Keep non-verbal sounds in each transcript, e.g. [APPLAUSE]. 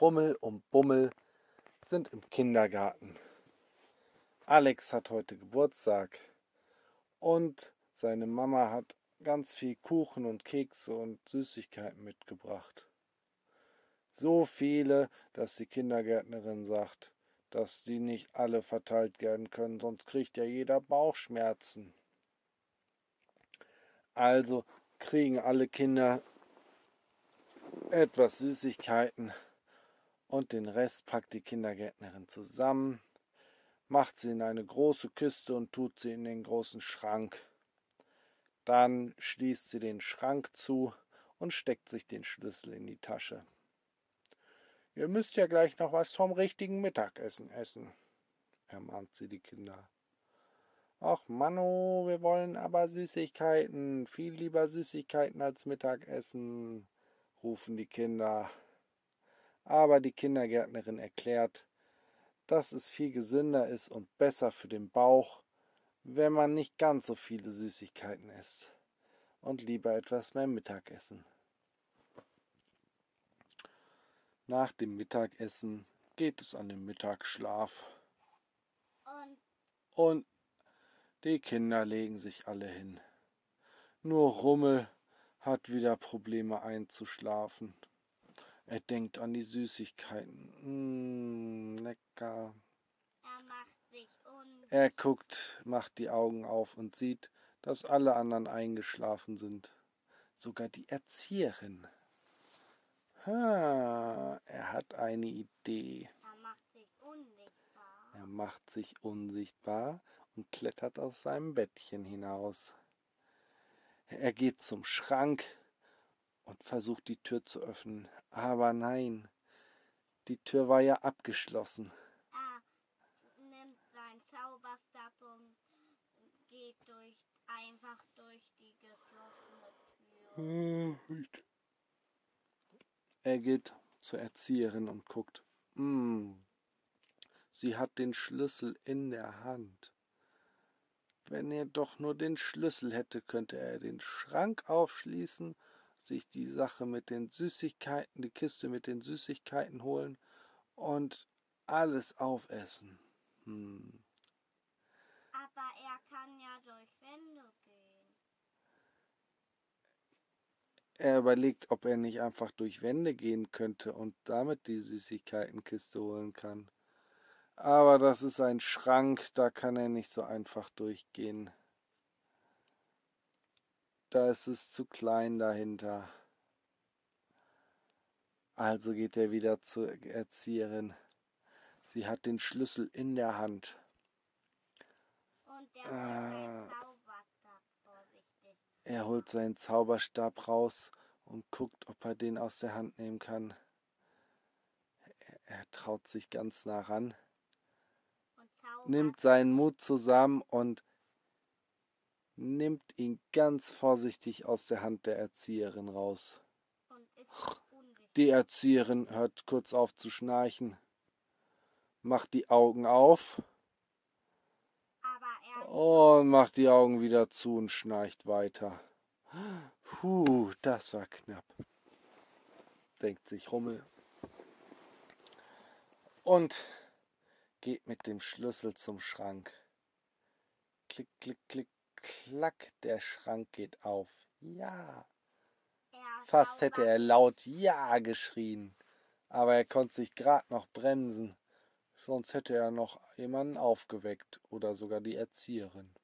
Rummel und Bummel sind im Kindergarten. Alex hat heute Geburtstag und seine Mama hat ganz viel Kuchen und Kekse und Süßigkeiten mitgebracht. So viele, dass die Kindergärtnerin sagt, dass die nicht alle verteilt werden können, sonst kriegt ja jeder Bauchschmerzen. Also kriegen alle Kinder etwas Süßigkeiten und den Rest packt die Kindergärtnerin zusammen, macht sie in eine große Kiste und tut sie in den großen Schrank. Dann schließt sie den Schrank zu und steckt sich den Schlüssel in die Tasche. Ihr müsst ja gleich noch was vom richtigen Mittagessen essen, ermahnt sie die Kinder. Ach Manu, wir wollen aber Süßigkeiten, viel lieber Süßigkeiten als Mittagessen, rufen die Kinder. Aber die Kindergärtnerin erklärt, dass es viel gesünder ist und besser für den Bauch, wenn man nicht ganz so viele Süßigkeiten isst und lieber etwas mehr Mittagessen. Nach dem Mittagessen geht es an den Mittagsschlaf. Und, und die Kinder legen sich alle hin. Nur Rummel hat wieder Probleme einzuschlafen. Er denkt an die Süßigkeiten. Mmh, lecker. Er macht sich. Er guckt, macht die Augen auf und sieht, dass alle anderen eingeschlafen sind. Sogar die Erzieherin. Ha, er hat eine Idee. Er macht sich unsichtbar. Er macht sich unsichtbar und klettert aus seinem Bettchen hinaus. Er geht zum Schrank und versucht die Tür zu öffnen. Aber nein, die Tür war ja abgeschlossen. Er nimmt seinen Zauberstab und geht durch, einfach durch die geschlossene Tür. Er geht zur Erzieherin und guckt. Hm, sie hat den Schlüssel in der Hand. Wenn er doch nur den Schlüssel hätte, könnte er den Schrank aufschließen, sich die Sache mit den Süßigkeiten, die Kiste mit den Süßigkeiten holen und alles aufessen. Hm. Aber er kann ja durch Wände gehen. Er überlegt, ob er nicht einfach durch Wände gehen könnte und damit die Süßigkeitenkiste holen kann. Aber das ist ein Schrank, da kann er nicht so einfach durchgehen. Da ist es zu klein dahinter. Also geht er wieder zur Erzieherin. Sie hat den Schlüssel in der Hand. Und er ah. Er holt seinen Zauberstab raus und guckt, ob er den aus der Hand nehmen kann. Er traut sich ganz nah ran nimmt seinen Mut zusammen und nimmt ihn ganz vorsichtig aus der Hand der Erzieherin raus. Die Erzieherin hört kurz auf zu schnarchen, macht die Augen auf und macht die Augen wieder zu und schnarcht weiter. Puh, das war knapp, denkt sich Rummel. Und geht mit dem Schlüssel zum Schrank. Klick, klick, klick, klack, der Schrank geht auf. Ja. Fast hätte er laut Ja geschrien, aber er konnte sich gerade noch bremsen, sonst hätte er noch jemanden aufgeweckt oder sogar die Erzieherin.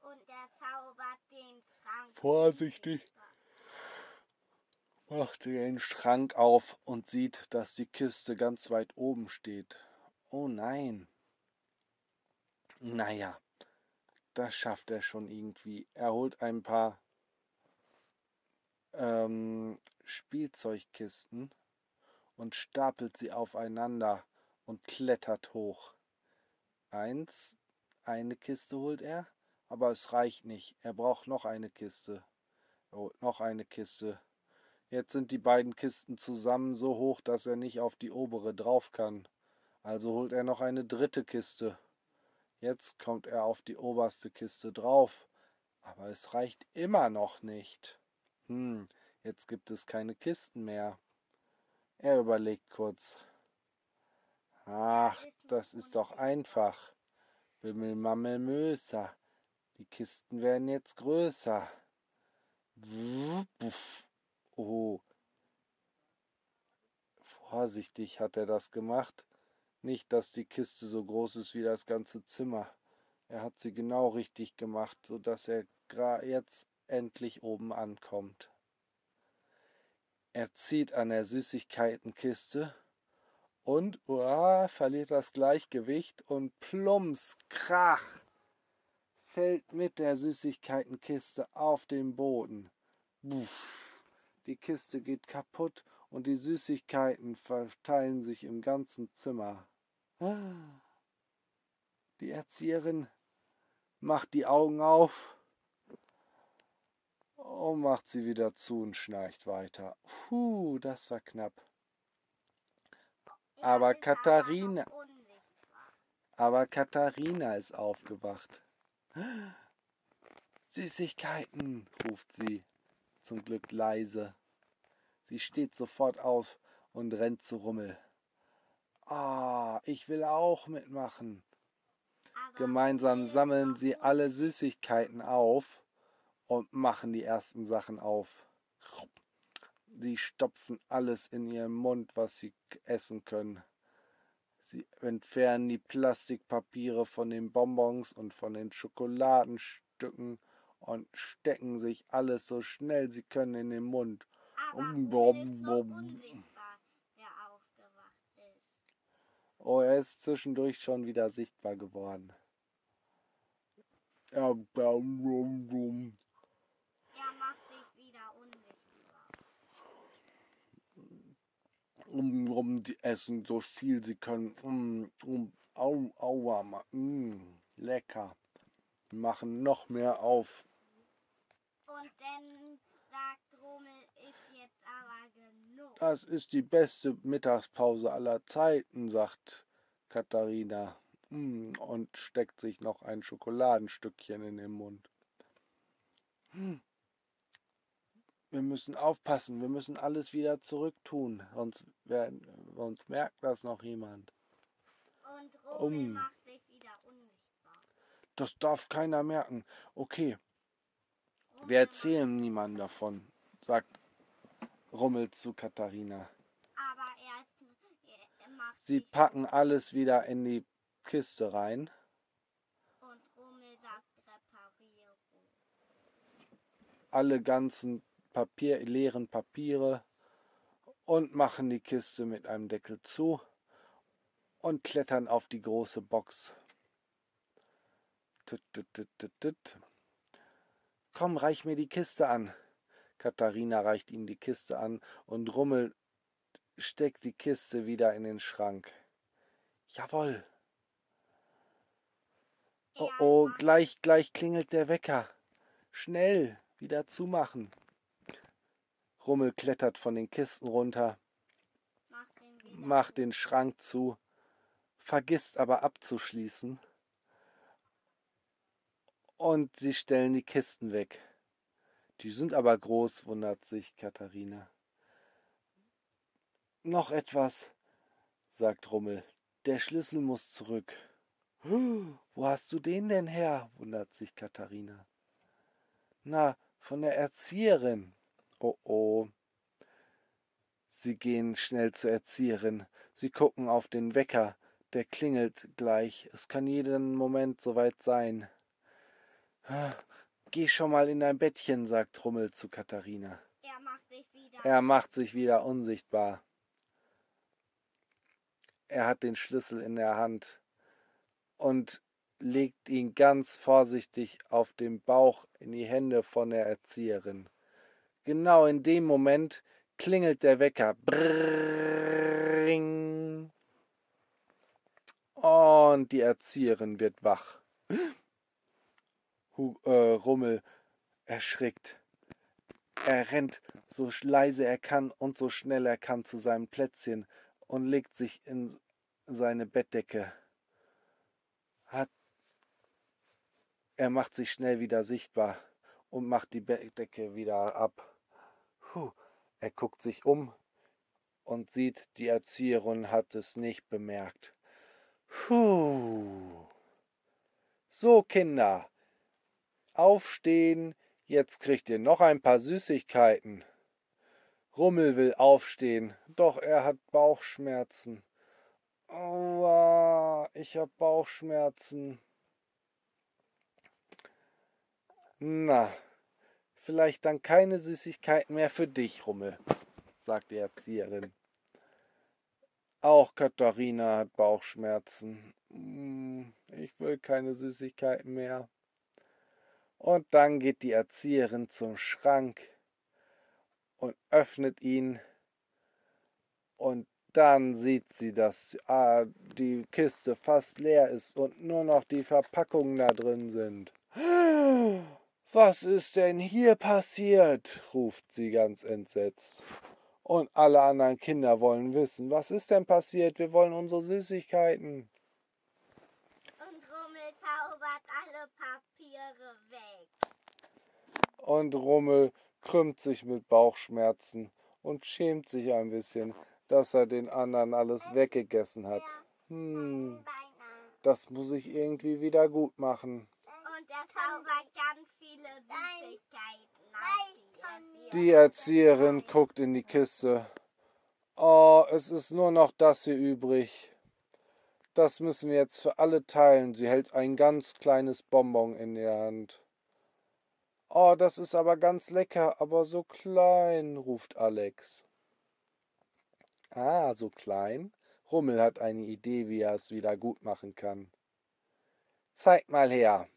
Und er zaubert den Schrank. Vorsichtig macht den Schrank auf und sieht, dass die Kiste ganz weit oben steht. Oh nein. Naja, das schafft er schon irgendwie. Er holt ein paar ähm, Spielzeugkisten und stapelt sie aufeinander und klettert hoch. Eins, eine Kiste holt er, aber es reicht nicht. Er braucht noch eine Kiste. Er holt noch eine Kiste. Jetzt sind die beiden Kisten zusammen so hoch, dass er nicht auf die obere drauf kann. Also holt er noch eine dritte Kiste. Jetzt kommt er auf die oberste Kiste drauf. Aber es reicht immer noch nicht. Hm, jetzt gibt es keine Kisten mehr. Er überlegt kurz. Ach, das ist doch einfach. Bimmel, Mammel, Möser. Die Kisten werden jetzt größer. Oh. Vorsichtig hat er das gemacht. Nicht, dass die Kiste so groß ist wie das ganze Zimmer. Er hat sie genau richtig gemacht, so dass er jetzt endlich oben ankommt. Er zieht an der Süßigkeitenkiste und uah, verliert das Gleichgewicht und plumps, krach, fällt mit der Süßigkeitenkiste auf den Boden. Buff, die Kiste geht kaputt und die Süßigkeiten verteilen sich im ganzen Zimmer. Die Erzieherin macht die Augen auf und macht sie wieder zu und schnarcht weiter. Puh, das war knapp. Aber Katharina, aber Katharina ist aufgewacht. Süßigkeiten, ruft sie, zum Glück leise. Sie steht sofort auf und rennt zu Rummel. Ah, ich will auch mitmachen. Gemeinsam sammeln sie alle Süßigkeiten auf und machen die ersten Sachen auf. Sie stopfen alles in ihren Mund, was sie essen können. Sie entfernen die Plastikpapiere von den Bonbons und von den Schokoladenstücken und stecken sich alles so schnell sie können in den Mund. Oh, er ist zwischendurch schon wieder sichtbar geworden. Er macht sich wieder unsichtbar. Die essen so viel sie können. Um, um, au, aua, mm, lecker. Die machen noch mehr auf. Und dann sagt Rummel, ist jetzt aber genug. Das ist die beste Mittagspause aller Zeiten, sagt Katharina. Hm, und steckt sich noch ein Schokoladenstückchen in den Mund. Hm. Wir müssen aufpassen, wir müssen alles wieder zurücktun, sonst, werden, sonst merkt das noch jemand. Und Rummel um. macht sich wieder unsichtbar. Das darf keiner merken. Okay. Wir erzählen niemandem davon, sagt Rummel zu Katharina. Macht Sie packen alles wieder in die Kiste rein. Alle ganzen Papier, leeren Papiere und machen die Kiste mit einem Deckel zu und klettern auf die große Box. Tut, tut, tut, Komm, reich mir die Kiste an. Katharina reicht ihm die Kiste an und Rummel steckt die Kiste wieder in den Schrank. Jawohl. Oh oh, gleich, gleich klingelt der Wecker. Schnell, wieder zumachen. Rummel klettert von den Kisten runter, macht den Schrank zu, vergisst aber abzuschließen. Und sie stellen die Kisten weg. Die sind aber groß, wundert sich Katharina. Noch etwas, sagt Rummel. Der Schlüssel muss zurück. Wo hast du den denn her? wundert sich Katharina. Na, von der Erzieherin. Oh oh. Sie gehen schnell zur Erzieherin. Sie gucken auf den Wecker. Der klingelt gleich. Es kann jeden Moment soweit sein. Geh schon mal in dein Bettchen, sagt Rummel zu Katharina. Er macht sich wieder. Er macht sich wieder unsichtbar. Er hat den Schlüssel in der Hand und legt ihn ganz vorsichtig auf den Bauch in die Hände von der Erzieherin. Genau in dem Moment klingelt der Wecker. Brrring. Und die Erzieherin wird wach. Äh, Rummel erschrickt. Er rennt so leise er kann und so schnell er kann zu seinem Plätzchen und legt sich in seine Bettdecke hat er macht sich schnell wieder sichtbar und macht die Bettdecke wieder ab. Puh. Er guckt sich um und sieht, die Erzieherin hat es nicht bemerkt. Puh. So, Kinder, aufstehen, jetzt kriegt ihr noch ein paar Süßigkeiten. Rummel will aufstehen, doch er hat Bauchschmerzen. Aua, ich hab Bauchschmerzen. Na, vielleicht dann keine Süßigkeiten mehr für dich, Rummel, sagt die Erzieherin. Auch Katharina hat Bauchschmerzen. Hm, ich will keine Süßigkeiten mehr. Und dann geht die Erzieherin zum Schrank und öffnet ihn. Und dann sieht sie, dass ah, die Kiste fast leer ist und nur noch die Verpackungen da drin sind. Was ist denn hier passiert? ruft sie ganz entsetzt. Und alle anderen Kinder wollen wissen, was ist denn passiert? Wir wollen unsere Süßigkeiten. Und Rummel zaubert alle Papiere weg. Und Rummel krümmt sich mit Bauchschmerzen und schämt sich ein bisschen, dass er den anderen alles weggegessen hat. Hm, das muss ich irgendwie wieder gut machen. Und er zaubert ganz viele Süßigkeiten. Die Erzieherin guckt in die Kiste. Oh, es ist nur noch das hier übrig. Das müssen wir jetzt für alle teilen. Sie hält ein ganz kleines Bonbon in der Hand. Oh, das ist aber ganz lecker, aber so klein, ruft Alex. Ah, so klein? Rummel hat eine Idee, wie er es wieder gut machen kann. Zeig mal her.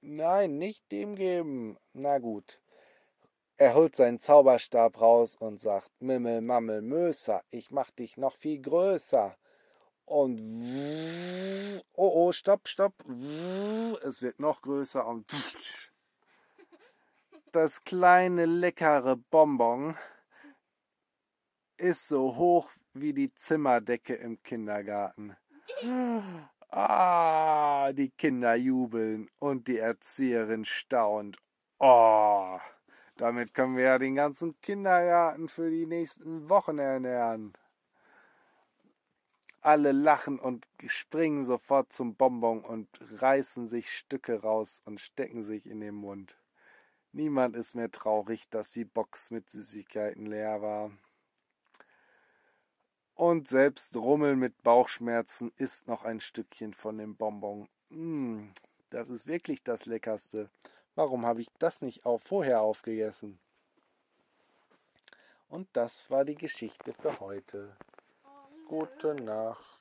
Nein, nicht dem geben. Na gut. Er holt seinen Zauberstab raus und sagt, Mimmel, Mammel, Möser, ich mach dich noch viel größer. Und oh, oh, stopp, stopp. Es wird noch größer und [LAUGHS] das kleine leckere Bonbon ist so hoch wie die Zimmerdecke im Kindergarten. Ah, die Kinder jubeln und die Erzieherin staunt. Oh, damit können wir ja den ganzen Kindergarten für die nächsten Wochen ernähren. Alle lachen und springen sofort zum Bonbon und reißen sich Stücke raus und stecken sich in den Mund. Niemand ist mehr traurig, dass die Box mit Süßigkeiten leer war. Und selbst Rummel mit Bauchschmerzen isst noch ein Stückchen von dem Bonbon. Mmh, das ist wirklich das Leckerste. Warum habe ich das nicht auch vorher aufgegessen? Und das war die Geschichte für heute. Gute Nacht.